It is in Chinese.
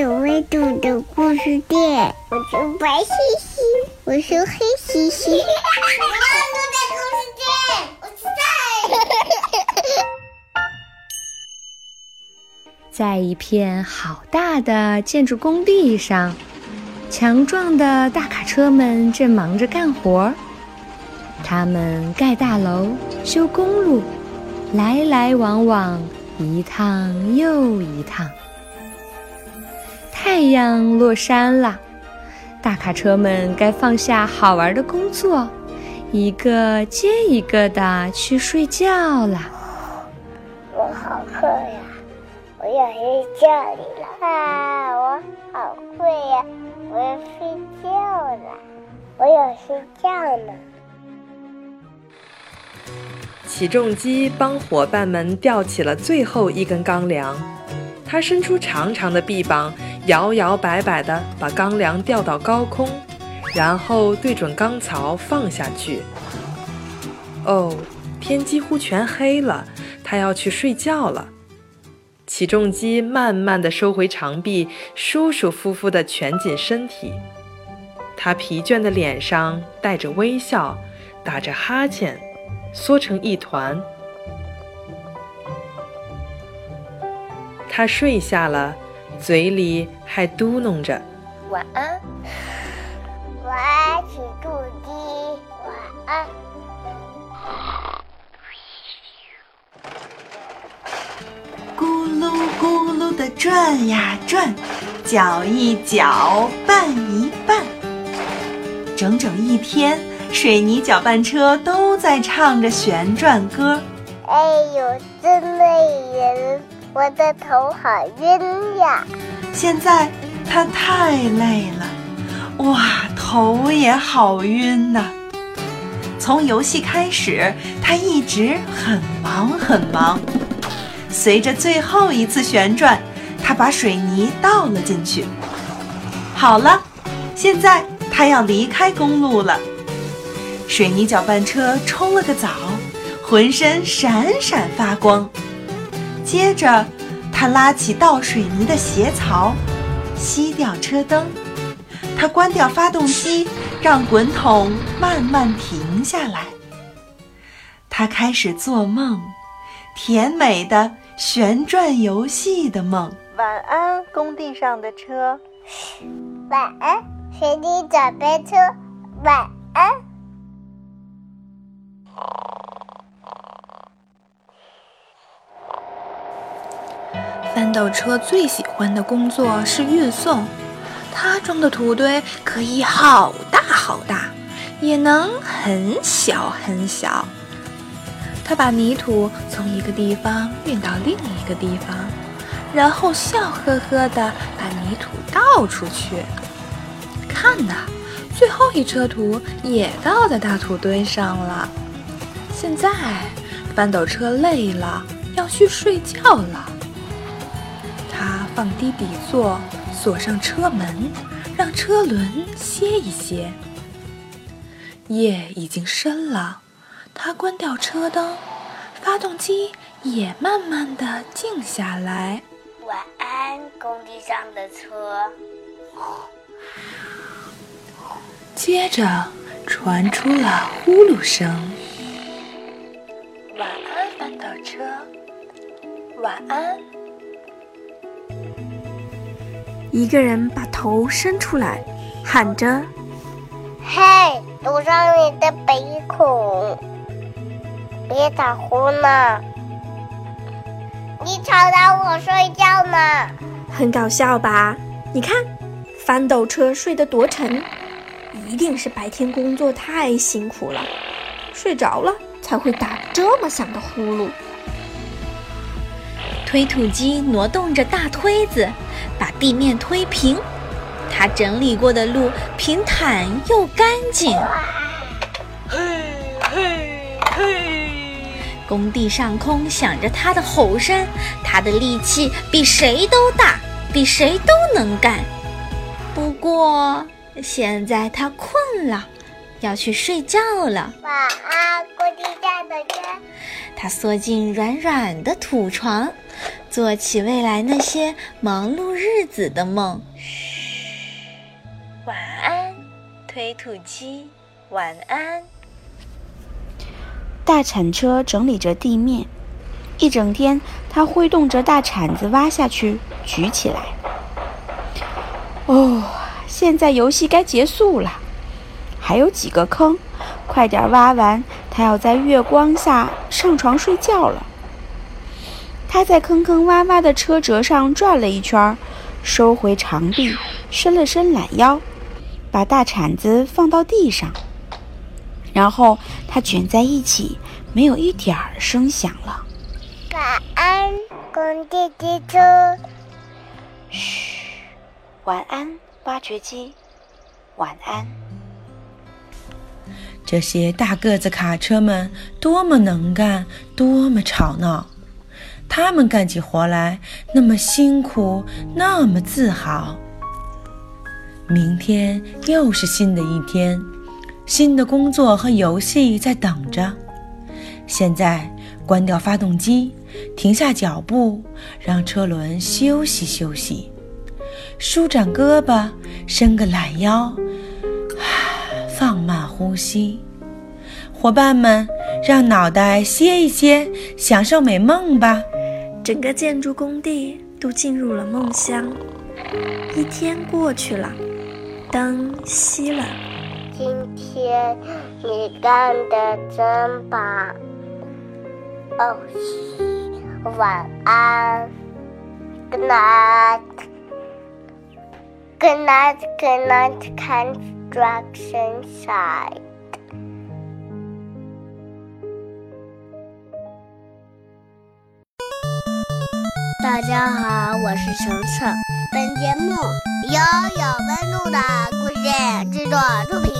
有温度的故事店。我是白兮兮，我是黑兮兮。有温度的故事店，我在。在一片好大的建筑工地上，强壮的大卡车们正忙着干活。他们盖大楼、修公路，来来往往，一趟又一趟。太阳落山了，大卡车们该放下好玩的工作，一个接一个的去睡觉了。我好困呀，我要睡觉了啊！我好困呀，我要睡觉了，我要睡觉呢。起重机帮伙伴们吊起了最后一根钢梁，它伸出长长的臂膀，摇摇摆摆地把钢梁吊到高空，然后对准钢槽放下去。哦，天几乎全黑了，他要去睡觉了。起重机慢慢地收回长臂，舒舒服服地蜷紧身体，他疲倦的脸上带着微笑，打着哈欠。缩成一团，他睡下了，嘴里还嘟哝着：“晚安，晚安，起重机，晚安。”咕噜咕噜的转呀转，搅一搅，拌一拌，整整一天。水泥搅拌车都在唱着旋转歌。哎呦，真累人，我的头好晕呀！现在他太累了，哇，头也好晕呐。从游戏开始，他一直很忙很忙。随着最后一次旋转，他把水泥倒了进去。好了，现在他要离开公路了。水泥搅拌车冲了个澡，浑身闪闪发光。接着，他拉起倒水泥的斜槽，熄掉车灯。他关掉发动机，让滚筒慢慢停下来。他开始做梦，甜美的旋转游戏的梦。晚安，工地上的车。晚安，水泥搅拌车。晚安。翻斗车最喜欢的工作是运送，它装的土堆可以好大好大，也能很小很小。它把泥土从一个地方运到另一个地方，然后笑呵呵地把泥土倒出去。看呐，最后一车土也倒在大土堆上了。现在，翻斗车累了，要去睡觉了。他放低底座，锁上车门，让车轮歇一歇。夜已经深了，他关掉车灯，发动机也慢慢的静下来。晚安，工地上的车。接着传出了呼噜声。一个人把头伸出来，喊着：“嘿，堵上你的鼻孔，别打呼呢！你吵到我睡觉呢。”很搞笑吧？你看，翻斗车睡得多沉，一定是白天工作太辛苦了，睡着了。才会打这么响的呼噜。推土机挪动着大推子，把地面推平。他整理过的路平坦又干净。嘿，嘿，嘿！工地上空响着他的吼声，他的力气比谁都大，比谁都能干。不过现在他困了。要去睡觉了。晚安，工地上的车。他缩进软软的土床，做起未来那些忙碌日子的梦。晚安，推土机。晚安。大铲车整理着地面，一整天，他挥动着大铲子挖下去，举起来。哦，现在游戏该结束了，还有几个坑，快点挖完，他要在月光下上床睡觉了。他在坑坑洼洼的车辙上转了一圈，收回长臂，伸了伸懒腰，把大铲子放到地上。然后它卷在一起，没有一点儿声响了。晚安，工地机车。嘘，晚安，挖掘机。晚安。这些大个子卡车们多么能干，多么吵闹！他们干起活来那么辛苦，那么自豪。明天又是新的一天。新的工作和游戏在等着。现在关掉发动机，停下脚步，让车轮休息休息，舒展胳膊，伸个懒腰，放慢呼吸。伙伴们，让脑袋歇一歇，享受美梦吧。整个建筑工地都进入了梦乡。一天过去了，灯熄了。今天你干的真棒，哦，晚安，Good night，Good night，Good Instruction site。大家好，我是程程。本节目由有温度的故事制作出品。